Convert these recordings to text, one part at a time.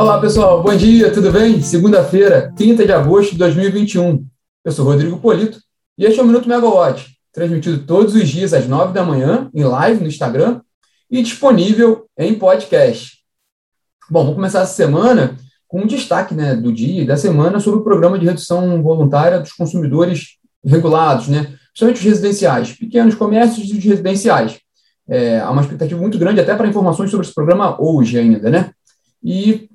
Olá, pessoal. Bom dia, tudo bem? Segunda-feira, 30 de agosto de 2021. Eu sou Rodrigo Polito e este é o Minuto Megawatt, transmitido todos os dias às 9 da manhã, em live no Instagram e disponível em podcast. Bom, vamos começar essa semana com um destaque né, do dia e da semana sobre o programa de redução voluntária dos consumidores regulados, né, principalmente os residenciais, pequenos comércios e os residenciais. É, há uma expectativa muito grande até para informações sobre esse programa hoje ainda, né? E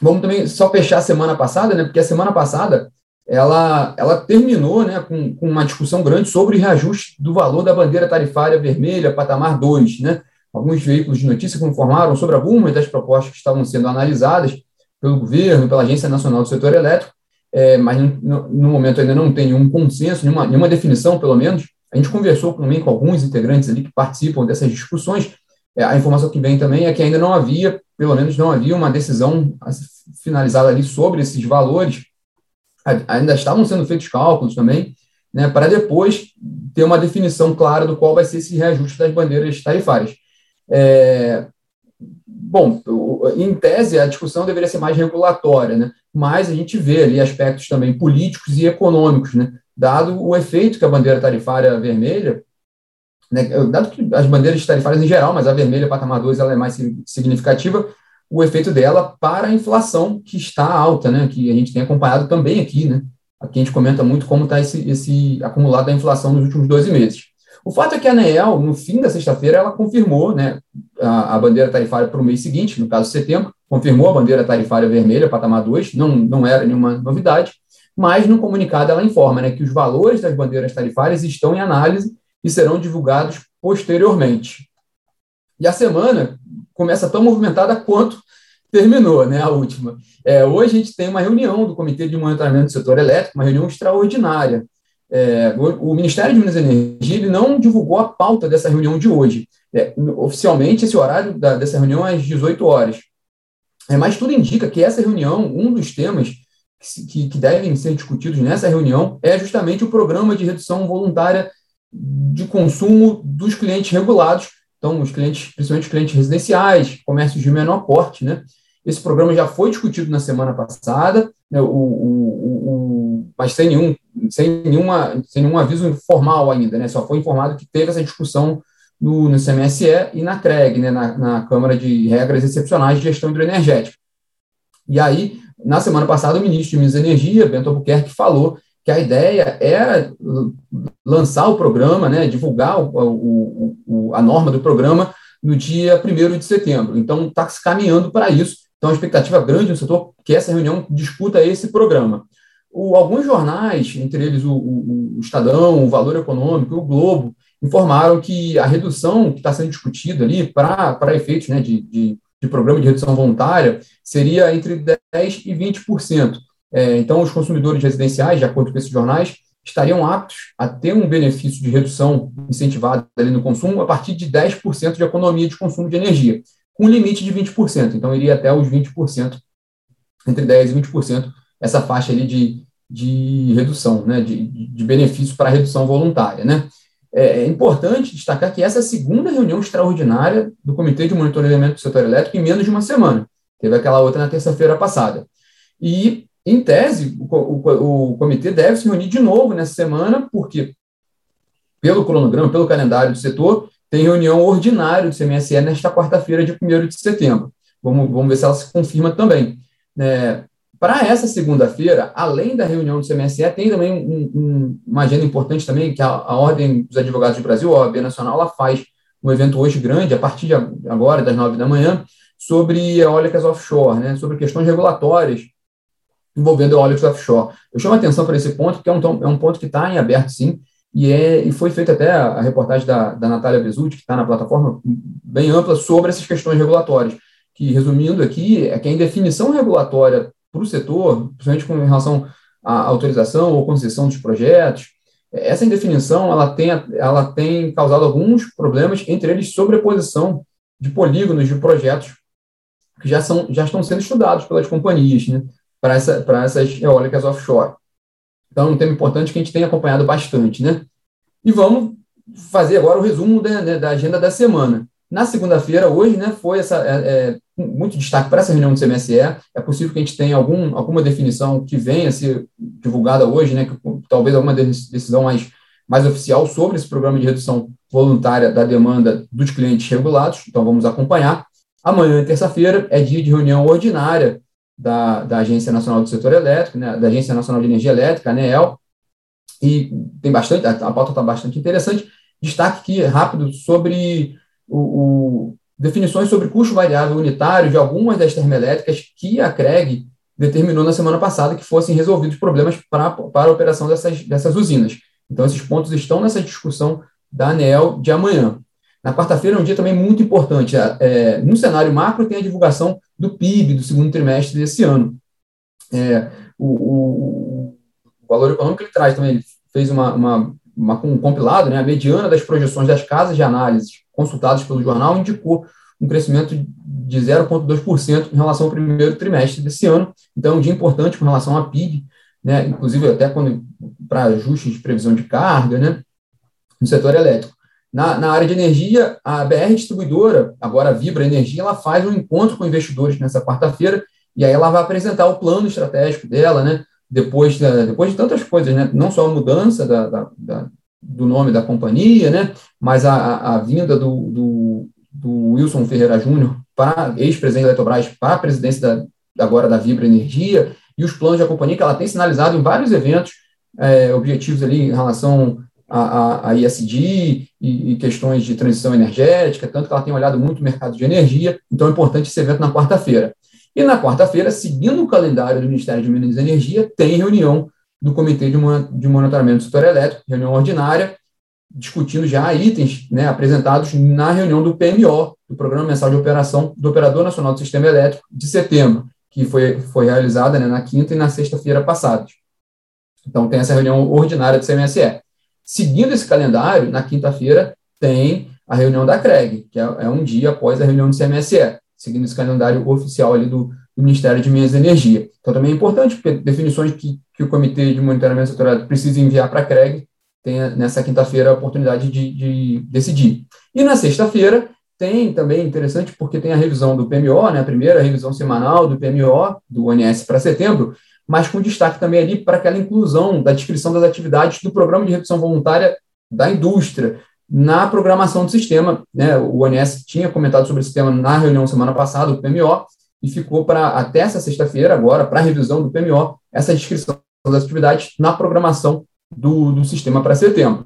vamos também só fechar a semana passada, né? Porque a semana passada ela, ela terminou né, com, com uma discussão grande sobre reajuste do valor da bandeira tarifária vermelha, patamar 2. Né? Alguns veículos de notícia informaram sobre algumas das propostas que estavam sendo analisadas pelo governo, pela Agência Nacional do Setor Elétrico, é, mas no, no, momento ainda não tem nenhum consenso, nenhuma, nenhuma definição, pelo menos. A gente conversou também com alguns integrantes ali que participam dessas discussões. É, a informação que vem também é que ainda não havia, pelo menos não havia uma decisão finalizada ali sobre esses valores. Ainda estavam sendo feitos cálculos também, né, para depois ter uma definição clara do qual vai ser esse reajuste das bandeiras tarifárias. É, bom, em tese, a discussão deveria ser mais regulatória, né? mas a gente vê ali aspectos também políticos e econômicos, né? dado o efeito que a bandeira tarifária vermelha, né? dado que as bandeiras tarifárias em geral, mas a vermelha patamar 2 ela é mais significativa, o efeito dela para a inflação que está alta, né? que a gente tem acompanhado também aqui. Né? Aqui a gente comenta muito como está esse, esse acumulado da inflação nos últimos 12 meses. O fato é que a ANEEL, no fim da sexta-feira, ela confirmou né, a, a bandeira tarifária para o mês seguinte, no caso setembro, confirmou a bandeira tarifária vermelha, patamar 2, não, não era nenhuma novidade, mas no comunicado ela informa né, que os valores das bandeiras tarifárias estão em análise e serão divulgados posteriormente. E a semana começa tão movimentada quanto terminou, né, a última. É, hoje a gente tem uma reunião do Comitê de Monitoramento do Setor Elétrico, uma reunião extraordinária, é, o, Ministério de Minas e Energia não divulgou a pauta dessa reunião de hoje. É, oficialmente, esse horário da, dessa reunião é às 18 horas. É, mas tudo indica que essa reunião, um dos temas que, que devem ser discutidos nessa reunião é justamente o programa de redução voluntária de consumo dos clientes regulados, então os clientes, principalmente os clientes residenciais, comércios de menor porte, né? Esse programa já foi discutido na semana passada, né, o, o, o, mas sem nenhum, sem, nenhuma, sem nenhum aviso formal ainda, né, só foi informado que teve essa discussão no, no CMSE e na CREG, né, na, na Câmara de Regras Excepcionais de Gestão Hidroenergética. E aí, na semana passada, o ministro de Minas e Energia, Bento Albuquerque, falou que a ideia era lançar o programa, né, divulgar o, o, a norma do programa no dia 1 de setembro. Então, está se caminhando para isso. Então, a expectativa grande no setor que essa reunião discuta esse programa. O, alguns jornais, entre eles o, o, o, Estadão, o Valor Econômico, o Globo, informaram que a redução que está sendo discutida ali para efeitos né, de, de, de, programa de redução voluntária seria entre 10% e 20%. É, então, os consumidores residenciais, de acordo com esses jornais, estariam aptos a ter um benefício de redução incentivada ali no consumo a partir de 10% de economia de consumo de energia com limite de 20%. Então, iria até os 20%, entre 10% e 20%, essa faixa ali de, de redução, né, de, de benefício para redução voluntária. Né. É, é importante destacar que essa é a segunda reunião extraordinária do Comitê de Monitoramento do Setor Elétrico em menos de uma semana. Teve aquela outra na terça-feira passada. E, em tese, o, o, o comitê deve se reunir de novo nessa semana, porque, pelo cronograma, pelo calendário do setor, tem reunião ordinária do CMSE nesta quarta-feira, de 1 de setembro. Vamos, vamos ver se ela se confirma também. É, Para essa segunda-feira, além da reunião do CMSE, tem também um, um, uma agenda importante também, que a, a Ordem dos Advogados do Brasil, a OAB Nacional, ela faz um evento hoje grande, a partir de agora, das nove da manhã, sobre eólicas offshore, né, sobre questões regulatórias envolvendo eólicas offshore. Eu chamo a atenção para esse ponto, porque é um, é um ponto que está em aberto, sim, e, é, e foi feita até a, reportagem da, da Natália Bezutti, que está na plataforma, bem ampla, sobre essas questões regulatórias, que, resumindo aqui, é que a indefinição regulatória para o setor, principalmente com relação à autorização ou concessão dos projetos, essa indefinição ela tem, ela tem causado alguns problemas, entre eles sobreposição de polígonos de projetos que já, são, já estão sendo estudados pelas companhias né, para essa, essas eólicas offshore. Então, é um tema importante que a gente tem acompanhado bastante, né? E vamos fazer agora o resumo da, né, da agenda da semana. Na segunda-feira, hoje, né, foi essa, é, é, muito destaque para essa reunião do CMSE. É possível que a gente tenha algum, alguma definição que venha a ser divulgada hoje, né, que, talvez alguma decisão mais, mais oficial sobre esse programa de redução voluntária da demanda dos clientes regulados. Então, vamos acompanhar. Amanhã, terça-feira, é dia de reunião ordinária da, da Agência Nacional do Setor Elétrico, né, da Agência Nacional de Energia Elétrica, ANEEL, e tem bastante, a, a pauta está bastante interessante. Destaque aqui rápido sobre o, o, definições sobre custo variável unitário de algumas das termoelétricas que a CREG determinou na semana passada que fossem resolvidos problemas para, para a operação dessas, dessas usinas. Então, esses pontos estão nessa discussão da ANEEL de amanhã. Na quarta-feira é um dia também muito importante. É, é, no cenário macro, tem a divulgação do PIB do segundo trimestre desse ano. É, o, o, o, valor econômico ele traz também, ele fez uma, uma, uma, um compilado, né, a mediana das projeções das casas de análise consultadas pelo jornal indicou um crescimento de 0,2% em relação ao primeiro trimestre desse ano. Então, é um dia importante com relação à PIB, né, inclusive até para ajustes de previsão de carga né, no setor elétrico. Na, na, área de energia, a BR Distribuidora, agora a Vibra Energia, ela faz um encontro com investidores nessa quarta-feira, e aí ela vai apresentar o plano estratégico dela, né, depois, depois de tantas coisas, né, não só a mudança da, da, da do nome da companhia, né, mas a, a, vinda do, do, do, Wilson Ferreira Júnior, ex-presidente da Eletrobras, para a presidência agora da Vibra Energia, e os planos da companhia que ela tem sinalizado em vários eventos, é, objetivos ali em relação a, a, a ISD e, e, questões de transição energética, tanto que ela tem olhado muito o mercado de energia, então é importante esse evento na quarta-feira. E na quarta-feira, seguindo o calendário do Ministério de Minas e Energia, tem reunião do Comitê de, de Monitoramento do Setor Elétrico, reunião ordinária, discutindo já itens né, apresentados na reunião do PMO, do Programa Mensal de Operação do Operador Nacional do Sistema Elétrico, de setembro, que foi, foi realizada né, na quinta e na sexta-feira passadas. Então, tem essa reunião ordinária do CMSE. Seguindo esse calendário, na quinta-feira, tem a reunião da CREG, que é, é, um dia após a reunião do CMSE, seguindo esse calendário oficial ali do, do Ministério de Minas e Energia. Então, também é importante, porque definições que, que o Comitê de Monitoramento Setorial precisa enviar para a CREG, tem nessa quinta-feira a oportunidade de, de decidir. E na sexta-feira, tem também interessante porque tem a revisão do PMO, né, a primeira revisão semanal do PMO, do ONS para setembro, mas com destaque também ali para aquela inclusão da descrição das atividades do Programa de Redução Voluntária da Indústria na programação do sistema. Né, o ONS tinha comentado sobre esse tema na reunião semana passada, do PMO, e ficou para até essa sexta-feira, agora, para a revisão do PMO, essa descrição das atividades na programação do, do sistema para setembro.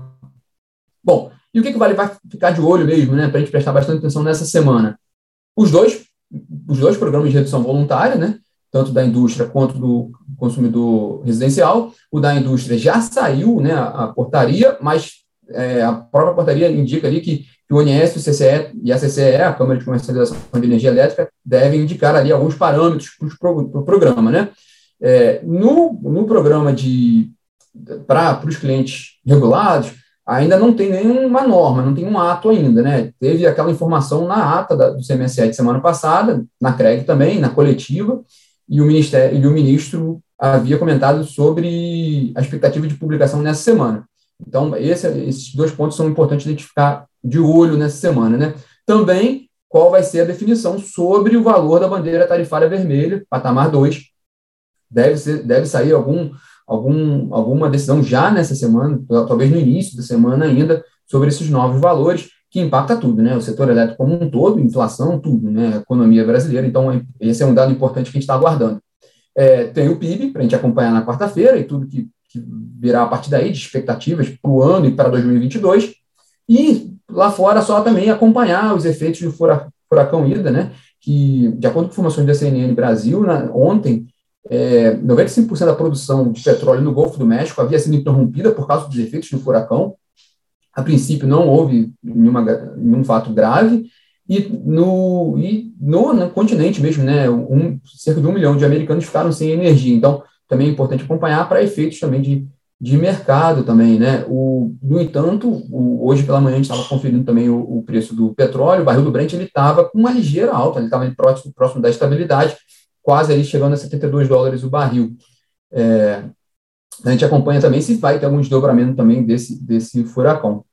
Bom, e o que, que vale vai ficar de olho mesmo, né, para a gente prestar bastante atenção nessa semana? Os dois, os dois programas de redução voluntária, né, tanto da indústria quanto do consumidor residencial. O da indústria já saiu, né, a, portaria, mas é, a própria portaria indica ali que, que o ONS, o CCE e a CCE, a Câmara de Comercialização de Energia Elétrica, devem indicar ali alguns parâmetros para o pro, programa, né? É, no, no programa de para os clientes regulados, ainda não tem nenhuma norma, não tem um ato ainda, né? Teve aquela informação na ata da, do CMSE de semana passada, na CREG também, na coletiva, e o, ministério, e o ministro havia comentado sobre a expectativa de publicação nessa semana. Então, esse, esses dois pontos são importantes identificar de olho nessa semana, né? Também, qual vai ser a definição sobre o valor da bandeira tarifária vermelha, patamar 2. Deve, ser, deve sair algum algum, alguma decisão já nessa semana, talvez no início da semana ainda, sobre esses novos valores, que impacta tudo, né? O setor elétrico como um todo, inflação, tudo, né? A economia brasileira. Então, esse é um dado importante que a gente está aguardando. É, tem o PIB, para a gente acompanhar na quarta-feira, e tudo que, que virá a partir daí, de expectativas para o ano e para 2022. E lá fora, só também acompanhar os efeitos do furacão Ida, né? Que, de acordo com informações da CNN Brasil, na, ontem, é, 95% da produção de petróleo no Golfo do México havia sido interrompida por causa dos efeitos do furacão. A princípio, não houve nenhuma, nenhum fato grave. E no, e no, no continente mesmo, né, um, cerca de um milhão de americanos ficaram sem energia. Então, também é importante acompanhar para efeitos também de, de mercado também, né? O, no entanto, o, hoje pela manhã a gente estava conferindo também o, o, preço do petróleo, o barril do Brent ele estava com uma ligeira alta, ele estava próximo, próximo da estabilidade, quase ali chegando a 72 dólares o barril. É, a gente acompanha também se vai ter algum desdobramento também desse, desse furacão.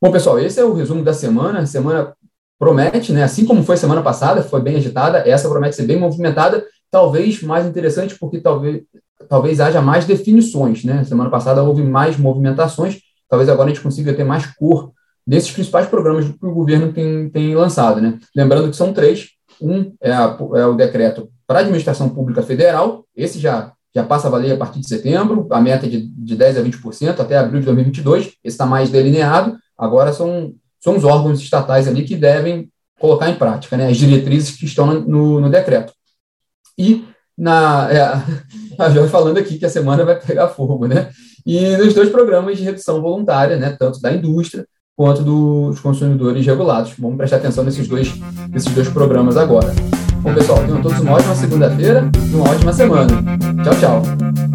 Bom, pessoal, esse é o resumo da semana. Semana promete, né, assim como foi semana passada, foi bem agitada, essa promete ser bem movimentada, talvez mais interessante porque talvez, talvez haja mais definições, né? Semana passada houve mais movimentações, talvez agora a gente consiga ter mais cor desses principais programas que o governo tem, tem lançado, né? Lembrando que são três, um é, a, é o decreto para a administração pública federal, esse já, já passa a valer a partir de setembro, a meta é de, de 10% a 20% até abril de 2022, esse está mais delineado, agora são, são os órgãos estatais ali que devem colocar em prática né, as diretrizes que estão no, no decreto. E na, é, a Jorge falando aqui que a semana vai pegar fogo, né? E nos dois programas de redução voluntária, né, tanto da indústria quanto dos consumidores regulados. Vamos prestar atenção nesses dois, nesses dois programas agora. Bom, pessoal, tenham todos uma ótima segunda-feira e uma ótima semana. Tchau, tchau.